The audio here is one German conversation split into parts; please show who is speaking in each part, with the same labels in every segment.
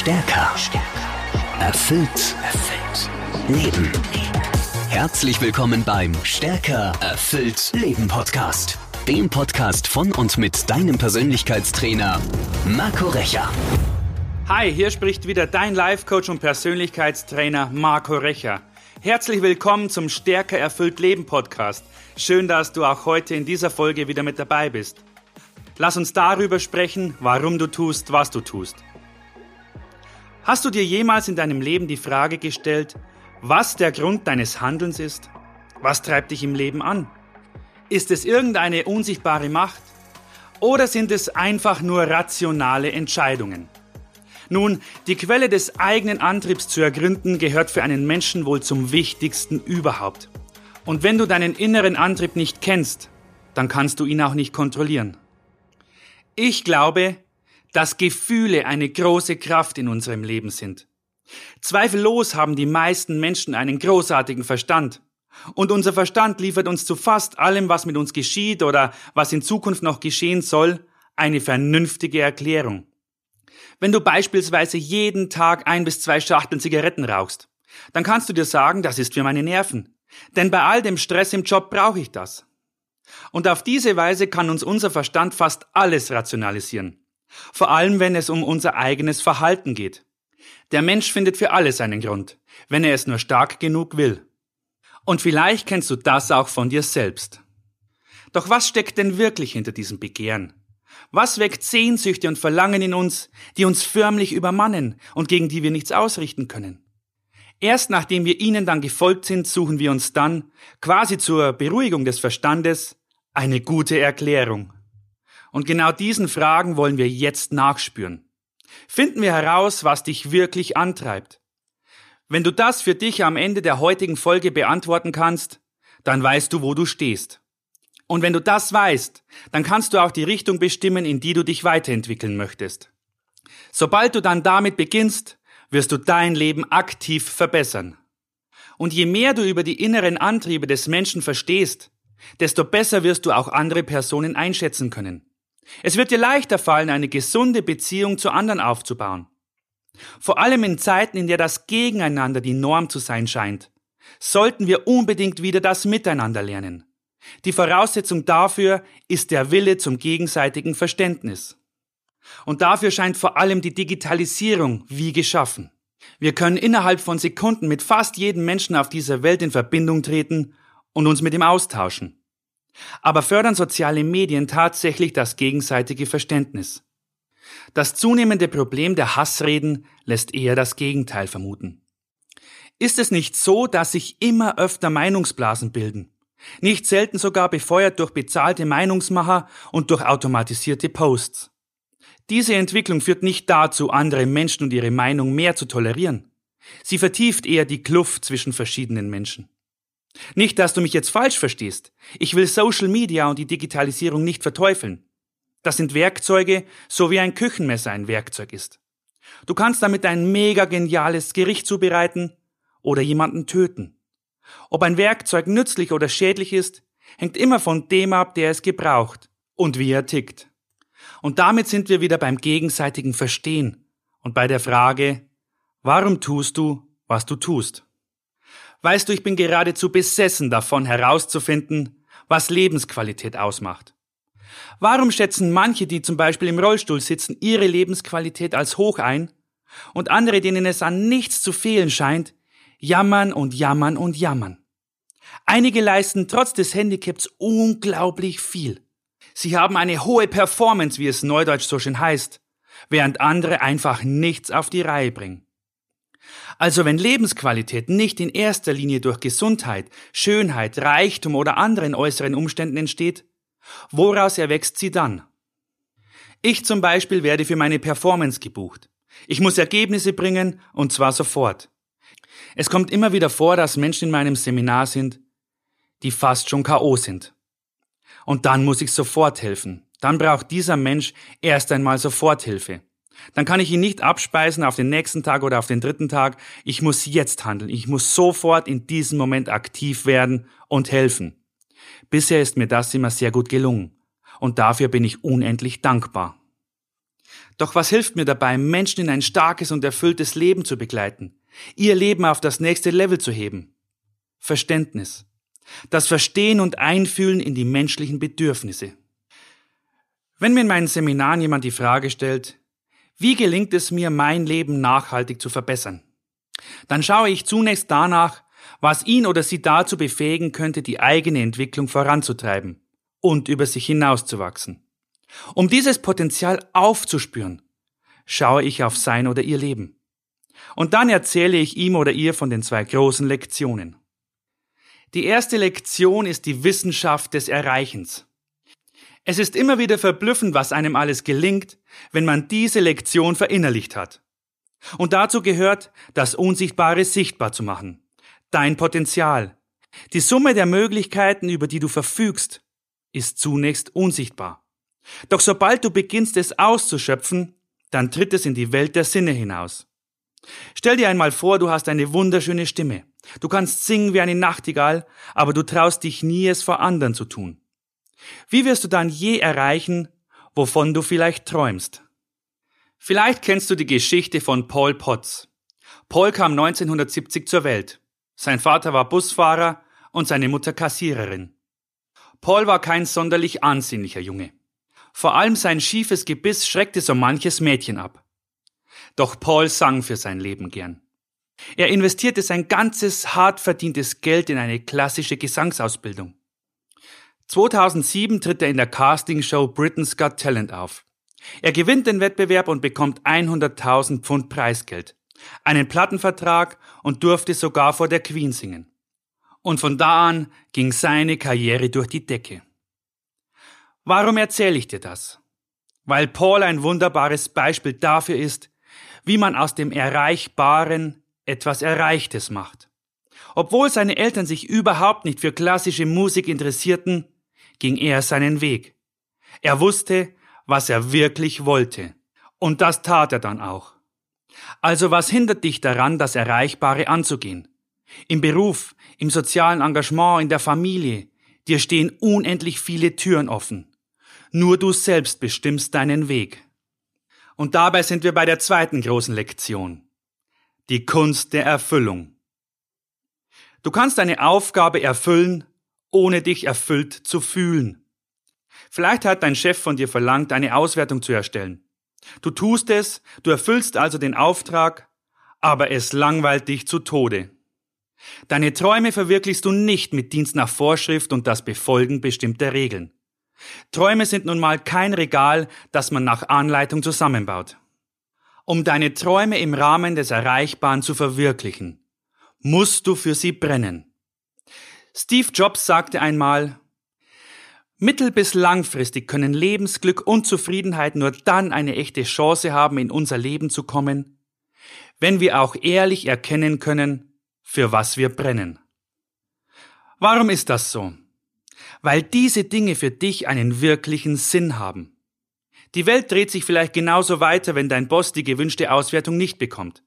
Speaker 1: Stärker. Erfüllt. Erfüllt. Leben. Herzlich willkommen beim Stärker. Erfüllt. Leben Podcast. Dem Podcast von und mit deinem Persönlichkeitstrainer Marco Recher.
Speaker 2: Hi, hier spricht wieder dein Life-Coach und Persönlichkeitstrainer Marco Recher. Herzlich willkommen zum Stärker erfüllt Leben Podcast. Schön, dass du auch heute in dieser Folge wieder mit dabei bist. Lass uns darüber sprechen, warum du tust, was du tust. Hast du dir jemals in deinem Leben die Frage gestellt, was der Grund deines Handelns ist? Was treibt dich im Leben an? Ist es irgendeine unsichtbare Macht? Oder sind es einfach nur rationale Entscheidungen? Nun, die Quelle des eigenen Antriebs zu ergründen gehört für einen Menschen wohl zum wichtigsten überhaupt. Und wenn du deinen inneren Antrieb nicht kennst, dann kannst du ihn auch nicht kontrollieren. Ich glaube, dass Gefühle eine große Kraft in unserem Leben sind. Zweifellos haben die meisten Menschen einen großartigen Verstand. Und unser Verstand liefert uns zu fast allem, was mit uns geschieht oder was in Zukunft noch geschehen soll, eine vernünftige Erklärung. Wenn du beispielsweise jeden Tag ein bis zwei Schachteln Zigaretten rauchst, dann kannst du dir sagen, das ist für meine Nerven. Denn bei all dem Stress im Job brauche ich das. Und auf diese Weise kann uns unser Verstand fast alles rationalisieren. Vor allem, wenn es um unser eigenes Verhalten geht. Der Mensch findet für alles einen Grund, wenn er es nur stark genug will. Und vielleicht kennst du das auch von dir selbst. Doch was steckt denn wirklich hinter diesem Begehren? Was weckt Sehnsüchte und Verlangen in uns, die uns förmlich übermannen und gegen die wir nichts ausrichten können? Erst nachdem wir ihnen dann gefolgt sind, suchen wir uns dann, quasi zur Beruhigung des Verstandes, eine gute Erklärung. Und genau diesen Fragen wollen wir jetzt nachspüren. Finden wir heraus, was dich wirklich antreibt. Wenn du das für dich am Ende der heutigen Folge beantworten kannst, dann weißt du, wo du stehst. Und wenn du das weißt, dann kannst du auch die Richtung bestimmen, in die du dich weiterentwickeln möchtest. Sobald du dann damit beginnst, wirst du dein Leben aktiv verbessern. Und je mehr du über die inneren Antriebe des Menschen verstehst, desto besser wirst du auch andere Personen einschätzen können. Es wird dir leichter fallen, eine gesunde Beziehung zu anderen aufzubauen. Vor allem in Zeiten, in der das Gegeneinander die Norm zu sein scheint, sollten wir unbedingt wieder das Miteinander lernen. Die Voraussetzung dafür ist der Wille zum gegenseitigen Verständnis. Und dafür scheint vor allem die Digitalisierung wie geschaffen. Wir können innerhalb von Sekunden mit fast jedem Menschen auf dieser Welt in Verbindung treten und uns mit ihm austauschen. Aber fördern soziale Medien tatsächlich das gegenseitige Verständnis? Das zunehmende Problem der Hassreden lässt eher das Gegenteil vermuten. Ist es nicht so, dass sich immer öfter Meinungsblasen bilden? Nicht selten sogar befeuert durch bezahlte Meinungsmacher und durch automatisierte Posts. Diese Entwicklung führt nicht dazu, andere Menschen und ihre Meinung mehr zu tolerieren. Sie vertieft eher die Kluft zwischen verschiedenen Menschen. Nicht, dass du mich jetzt falsch verstehst. Ich will Social Media und die Digitalisierung nicht verteufeln. Das sind Werkzeuge, so wie ein Küchenmesser ein Werkzeug ist. Du kannst damit ein mega geniales Gericht zubereiten oder jemanden töten. Ob ein Werkzeug nützlich oder schädlich ist, hängt immer von dem ab, der es gebraucht und wie er tickt. Und damit sind wir wieder beim gegenseitigen Verstehen und bei der Frage, warum tust du, was du tust? Weißt du, ich bin geradezu besessen davon herauszufinden, was Lebensqualität ausmacht. Warum schätzen manche, die zum Beispiel im Rollstuhl sitzen, ihre Lebensqualität als hoch ein und andere, denen es an nichts zu fehlen scheint, jammern und jammern und jammern? Einige leisten trotz des Handicaps unglaublich viel. Sie haben eine hohe Performance, wie es neudeutsch so schön heißt, während andere einfach nichts auf die Reihe bringen. Also wenn Lebensqualität nicht in erster Linie durch Gesundheit, Schönheit, Reichtum oder anderen äußeren Umständen entsteht, woraus erwächst sie dann? Ich zum Beispiel werde für meine Performance gebucht. Ich muss Ergebnisse bringen und zwar sofort. Es kommt immer wieder vor, dass Menschen in meinem Seminar sind, die fast schon KO sind. Und dann muss ich sofort helfen. Dann braucht dieser Mensch erst einmal Soforthilfe. Dann kann ich ihn nicht abspeisen auf den nächsten Tag oder auf den dritten Tag. Ich muss jetzt handeln. Ich muss sofort in diesem Moment aktiv werden und helfen. Bisher ist mir das immer sehr gut gelungen. Und dafür bin ich unendlich dankbar. Doch was hilft mir dabei, Menschen in ein starkes und erfülltes Leben zu begleiten, ihr Leben auf das nächste Level zu heben? Verständnis. Das Verstehen und Einfühlen in die menschlichen Bedürfnisse. Wenn mir in meinen Seminaren jemand die Frage stellt, wie gelingt es mir, mein Leben nachhaltig zu verbessern? Dann schaue ich zunächst danach, was ihn oder sie dazu befähigen könnte, die eigene Entwicklung voranzutreiben und über sich hinauszuwachsen. Um dieses Potenzial aufzuspüren, schaue ich auf sein oder ihr Leben. Und dann erzähle ich ihm oder ihr von den zwei großen Lektionen. Die erste Lektion ist die Wissenschaft des Erreichens. Es ist immer wieder verblüffend, was einem alles gelingt, wenn man diese Lektion verinnerlicht hat. Und dazu gehört, das Unsichtbare sichtbar zu machen. Dein Potenzial. Die Summe der Möglichkeiten, über die du verfügst, ist zunächst unsichtbar. Doch sobald du beginnst, es auszuschöpfen, dann tritt es in die Welt der Sinne hinaus. Stell dir einmal vor, du hast eine wunderschöne Stimme. Du kannst singen wie eine Nachtigall, aber du traust dich nie, es vor anderen zu tun. Wie wirst du dann je erreichen, wovon du vielleicht träumst? Vielleicht kennst du die Geschichte von Paul Potts. Paul kam 1970 zur Welt. Sein Vater war Busfahrer und seine Mutter Kassiererin. Paul war kein sonderlich ansehnlicher Junge. Vor allem sein schiefes Gebiss schreckte so manches Mädchen ab. Doch Paul sang für sein Leben gern. Er investierte sein ganzes hart verdientes Geld in eine klassische Gesangsausbildung. 2007 tritt er in der Castingshow Britain's Got Talent auf. Er gewinnt den Wettbewerb und bekommt 100.000 Pfund Preisgeld, einen Plattenvertrag und durfte sogar vor der Queen singen. Und von da an ging seine Karriere durch die Decke. Warum erzähle ich dir das? Weil Paul ein wunderbares Beispiel dafür ist, wie man aus dem Erreichbaren etwas Erreichtes macht. Obwohl seine Eltern sich überhaupt nicht für klassische Musik interessierten, ging er seinen Weg. Er wusste, was er wirklich wollte. Und das tat er dann auch. Also was hindert dich daran, das Erreichbare anzugehen? Im Beruf, im sozialen Engagement, in der Familie, dir stehen unendlich viele Türen offen. Nur du selbst bestimmst deinen Weg. Und dabei sind wir bei der zweiten großen Lektion. Die Kunst der Erfüllung. Du kannst eine Aufgabe erfüllen, ohne dich erfüllt zu fühlen. Vielleicht hat dein Chef von dir verlangt, eine Auswertung zu erstellen. Du tust es, du erfüllst also den Auftrag, aber es langweilt dich zu Tode. Deine Träume verwirklichst du nicht mit Dienst nach Vorschrift und das Befolgen bestimmter Regeln. Träume sind nun mal kein Regal, das man nach Anleitung zusammenbaut. Um deine Träume im Rahmen des Erreichbaren zu verwirklichen, musst du für sie brennen. Steve Jobs sagte einmal, Mittel- bis langfristig können Lebensglück und Zufriedenheit nur dann eine echte Chance haben, in unser Leben zu kommen, wenn wir auch ehrlich erkennen können, für was wir brennen. Warum ist das so? weil diese Dinge für dich einen wirklichen Sinn haben. Die Welt dreht sich vielleicht genauso weiter, wenn dein Boss die gewünschte Auswertung nicht bekommt.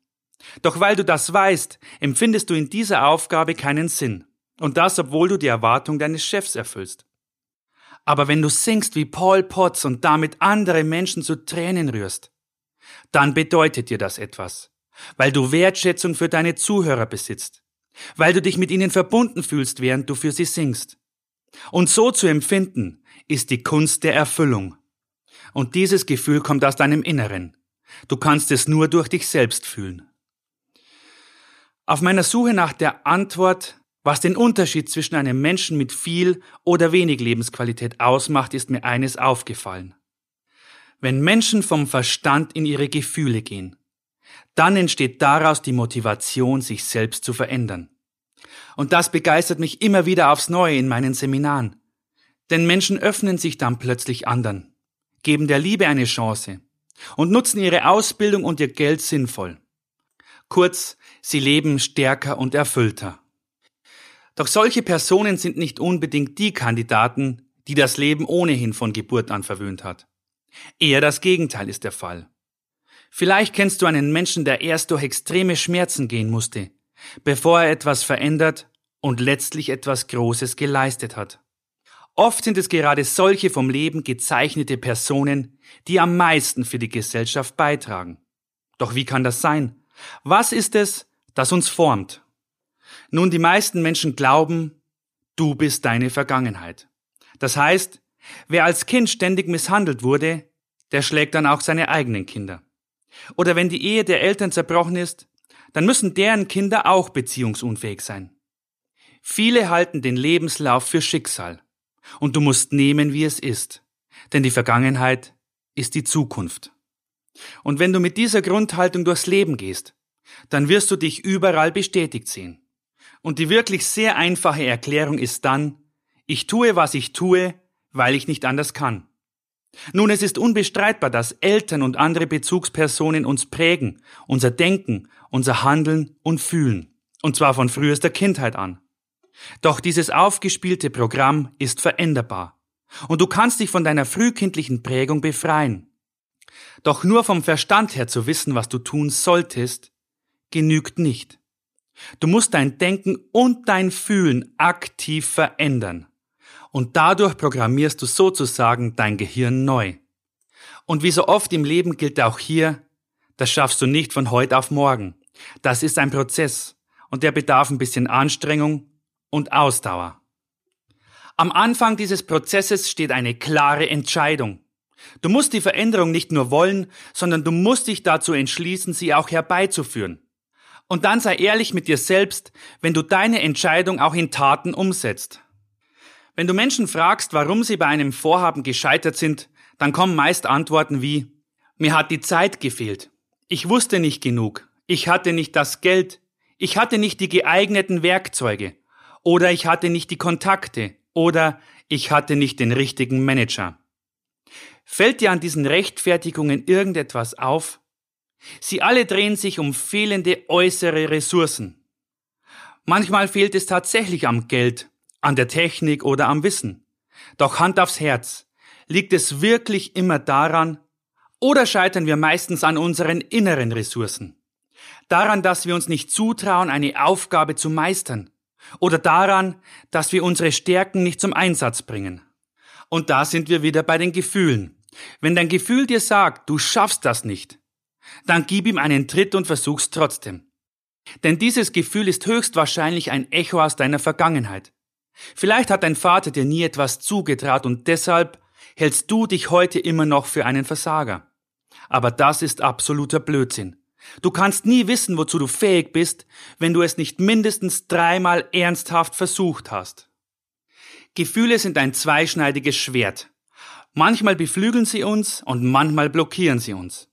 Speaker 2: Doch weil du das weißt, empfindest du in dieser Aufgabe keinen Sinn. Und das, obwohl du die Erwartung deines Chefs erfüllst. Aber wenn du singst wie Paul Potts und damit andere Menschen zu Tränen rührst, dann bedeutet dir das etwas, weil du Wertschätzung für deine Zuhörer besitzt, weil du dich mit ihnen verbunden fühlst, während du für sie singst, und so zu empfinden, ist die Kunst der Erfüllung. Und dieses Gefühl kommt aus deinem Inneren. Du kannst es nur durch dich selbst fühlen. Auf meiner Suche nach der Antwort, was den Unterschied zwischen einem Menschen mit viel oder wenig Lebensqualität ausmacht, ist mir eines aufgefallen. Wenn Menschen vom Verstand in ihre Gefühle gehen, dann entsteht daraus die Motivation, sich selbst zu verändern. Und das begeistert mich immer wieder aufs Neue in meinen Seminaren. Denn Menschen öffnen sich dann plötzlich anderen, geben der Liebe eine Chance und nutzen ihre Ausbildung und ihr Geld sinnvoll. Kurz, sie leben stärker und erfüllter. Doch solche Personen sind nicht unbedingt die Kandidaten, die das Leben ohnehin von Geburt an verwöhnt hat. Eher das Gegenteil ist der Fall. Vielleicht kennst du einen Menschen, der erst durch extreme Schmerzen gehen musste, bevor er etwas verändert und letztlich etwas Großes geleistet hat. Oft sind es gerade solche vom Leben gezeichnete Personen, die am meisten für die Gesellschaft beitragen. Doch wie kann das sein? Was ist es, das uns formt? Nun, die meisten Menschen glauben, du bist deine Vergangenheit. Das heißt, wer als Kind ständig misshandelt wurde, der schlägt dann auch seine eigenen Kinder. Oder wenn die Ehe der Eltern zerbrochen ist, dann müssen deren Kinder auch beziehungsunfähig sein. Viele halten den Lebenslauf für Schicksal. Und du musst nehmen, wie es ist. Denn die Vergangenheit ist die Zukunft. Und wenn du mit dieser Grundhaltung durchs Leben gehst, dann wirst du dich überall bestätigt sehen. Und die wirklich sehr einfache Erklärung ist dann, ich tue, was ich tue, weil ich nicht anders kann. Nun, es ist unbestreitbar, dass Eltern und andere Bezugspersonen uns prägen, unser Denken, unser Handeln und Fühlen. Und zwar von frühester Kindheit an. Doch dieses aufgespielte Programm ist veränderbar. Und du kannst dich von deiner frühkindlichen Prägung befreien. Doch nur vom Verstand her zu wissen, was du tun solltest, genügt nicht. Du musst dein Denken und dein Fühlen aktiv verändern. Und dadurch programmierst du sozusagen dein Gehirn neu. Und wie so oft im Leben gilt auch hier, das schaffst du nicht von heute auf morgen. Das ist ein Prozess und der bedarf ein bisschen Anstrengung und Ausdauer. Am Anfang dieses Prozesses steht eine klare Entscheidung. Du musst die Veränderung nicht nur wollen, sondern du musst dich dazu entschließen, sie auch herbeizuführen. Und dann sei ehrlich mit dir selbst, wenn du deine Entscheidung auch in Taten umsetzt. Wenn du Menschen fragst, warum sie bei einem Vorhaben gescheitert sind, dann kommen meist Antworten wie Mir hat die Zeit gefehlt. Ich wusste nicht genug. Ich hatte nicht das Geld. Ich hatte nicht die geeigneten Werkzeuge oder ich hatte nicht die Kontakte oder ich hatte nicht den richtigen Manager. Fällt dir an diesen Rechtfertigungen irgendetwas auf? Sie alle drehen sich um fehlende äußere Ressourcen. Manchmal fehlt es tatsächlich am Geld, an der Technik oder am Wissen. Doch Hand aufs Herz, liegt es wirklich immer daran, oder scheitern wir meistens an unseren inneren Ressourcen? Daran, dass wir uns nicht zutrauen, eine Aufgabe zu meistern, oder daran, dass wir unsere Stärken nicht zum Einsatz bringen. Und da sind wir wieder bei den Gefühlen. Wenn dein Gefühl dir sagt, du schaffst das nicht, dann gib ihm einen Tritt und versuch's trotzdem. Denn dieses Gefühl ist höchstwahrscheinlich ein Echo aus deiner Vergangenheit. Vielleicht hat dein Vater dir nie etwas zugetraut und deshalb hältst du dich heute immer noch für einen Versager. Aber das ist absoluter Blödsinn. Du kannst nie wissen, wozu du fähig bist, wenn du es nicht mindestens dreimal ernsthaft versucht hast. Gefühle sind ein zweischneidiges Schwert. Manchmal beflügeln sie uns und manchmal blockieren sie uns.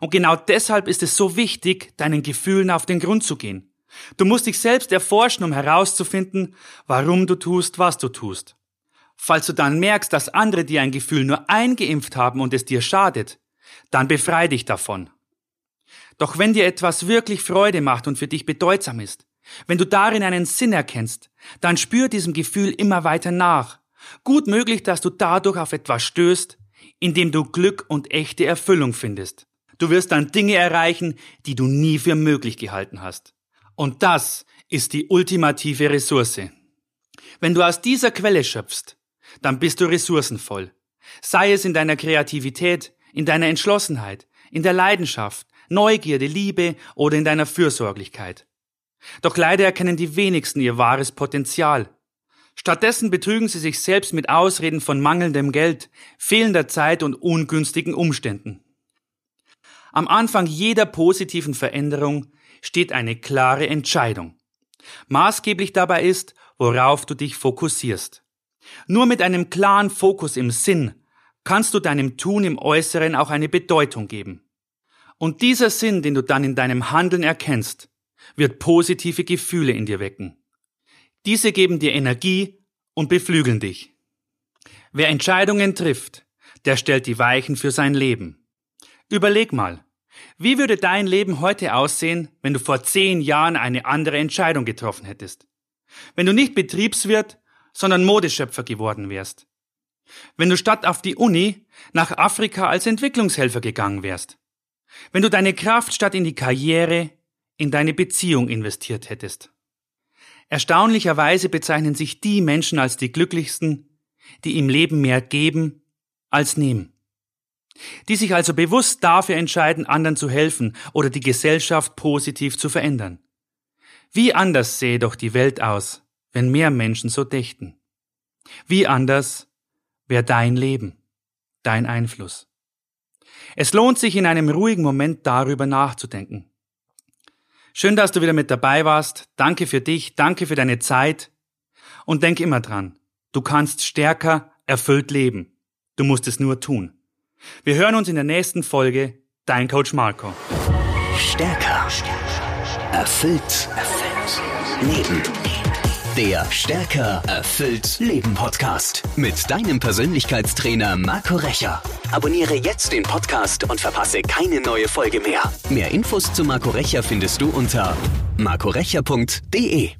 Speaker 2: Und genau deshalb ist es so wichtig, deinen Gefühlen auf den Grund zu gehen. Du musst dich selbst erforschen, um herauszufinden, warum du tust, was du tust. Falls du dann merkst, dass andere dir ein Gefühl nur eingeimpft haben und es dir schadet, dann befrei dich davon. Doch wenn dir etwas wirklich Freude macht und für dich bedeutsam ist, wenn du darin einen Sinn erkennst, dann spür diesem Gefühl immer weiter nach. Gut möglich, dass du dadurch auf etwas stößt, in dem du Glück und echte Erfüllung findest. Du wirst dann Dinge erreichen, die du nie für möglich gehalten hast. Und das ist die ultimative Ressource. Wenn du aus dieser Quelle schöpfst, dann bist du ressourcenvoll. Sei es in deiner Kreativität, in deiner Entschlossenheit, in der Leidenschaft, Neugierde, Liebe oder in deiner Fürsorglichkeit. Doch leider erkennen die wenigsten ihr wahres Potenzial. Stattdessen betrügen sie sich selbst mit Ausreden von mangelndem Geld, fehlender Zeit und ungünstigen Umständen. Am Anfang jeder positiven Veränderung steht eine klare Entscheidung. Maßgeblich dabei ist, worauf du dich fokussierst. Nur mit einem klaren Fokus im Sinn kannst du deinem Tun im Äußeren auch eine Bedeutung geben. Und dieser Sinn, den du dann in deinem Handeln erkennst, wird positive Gefühle in dir wecken. Diese geben dir Energie und beflügeln dich. Wer Entscheidungen trifft, der stellt die Weichen für sein Leben. Überleg mal, wie würde dein Leben heute aussehen, wenn du vor zehn Jahren eine andere Entscheidung getroffen hättest? Wenn du nicht Betriebswirt, sondern Modeschöpfer geworden wärst? Wenn du statt auf die Uni nach Afrika als Entwicklungshelfer gegangen wärst? wenn du deine Kraft statt in die Karriere in deine Beziehung investiert hättest. Erstaunlicherweise bezeichnen sich die Menschen als die glücklichsten, die im Leben mehr geben als nehmen. Die sich also bewusst dafür entscheiden, anderen zu helfen oder die Gesellschaft positiv zu verändern. Wie anders sähe doch die Welt aus, wenn mehr Menschen so dächten. Wie anders wäre dein Leben, dein Einfluss. Es lohnt sich in einem ruhigen Moment darüber nachzudenken. Schön, dass du wieder mit dabei warst. Danke für dich, danke für deine Zeit. Und denk immer dran, du kannst stärker, erfüllt leben. Du musst es nur tun. Wir hören uns in der nächsten Folge. Dein Coach Marco.
Speaker 1: Stärker. Erfüllt. Erfüllt. Leben. Der Stärker erfüllt Leben Podcast mit deinem Persönlichkeitstrainer Marco Recher. Abonniere jetzt den Podcast und verpasse keine neue Folge mehr. Mehr Infos zu Marco Recher findest du unter marcorecher.de.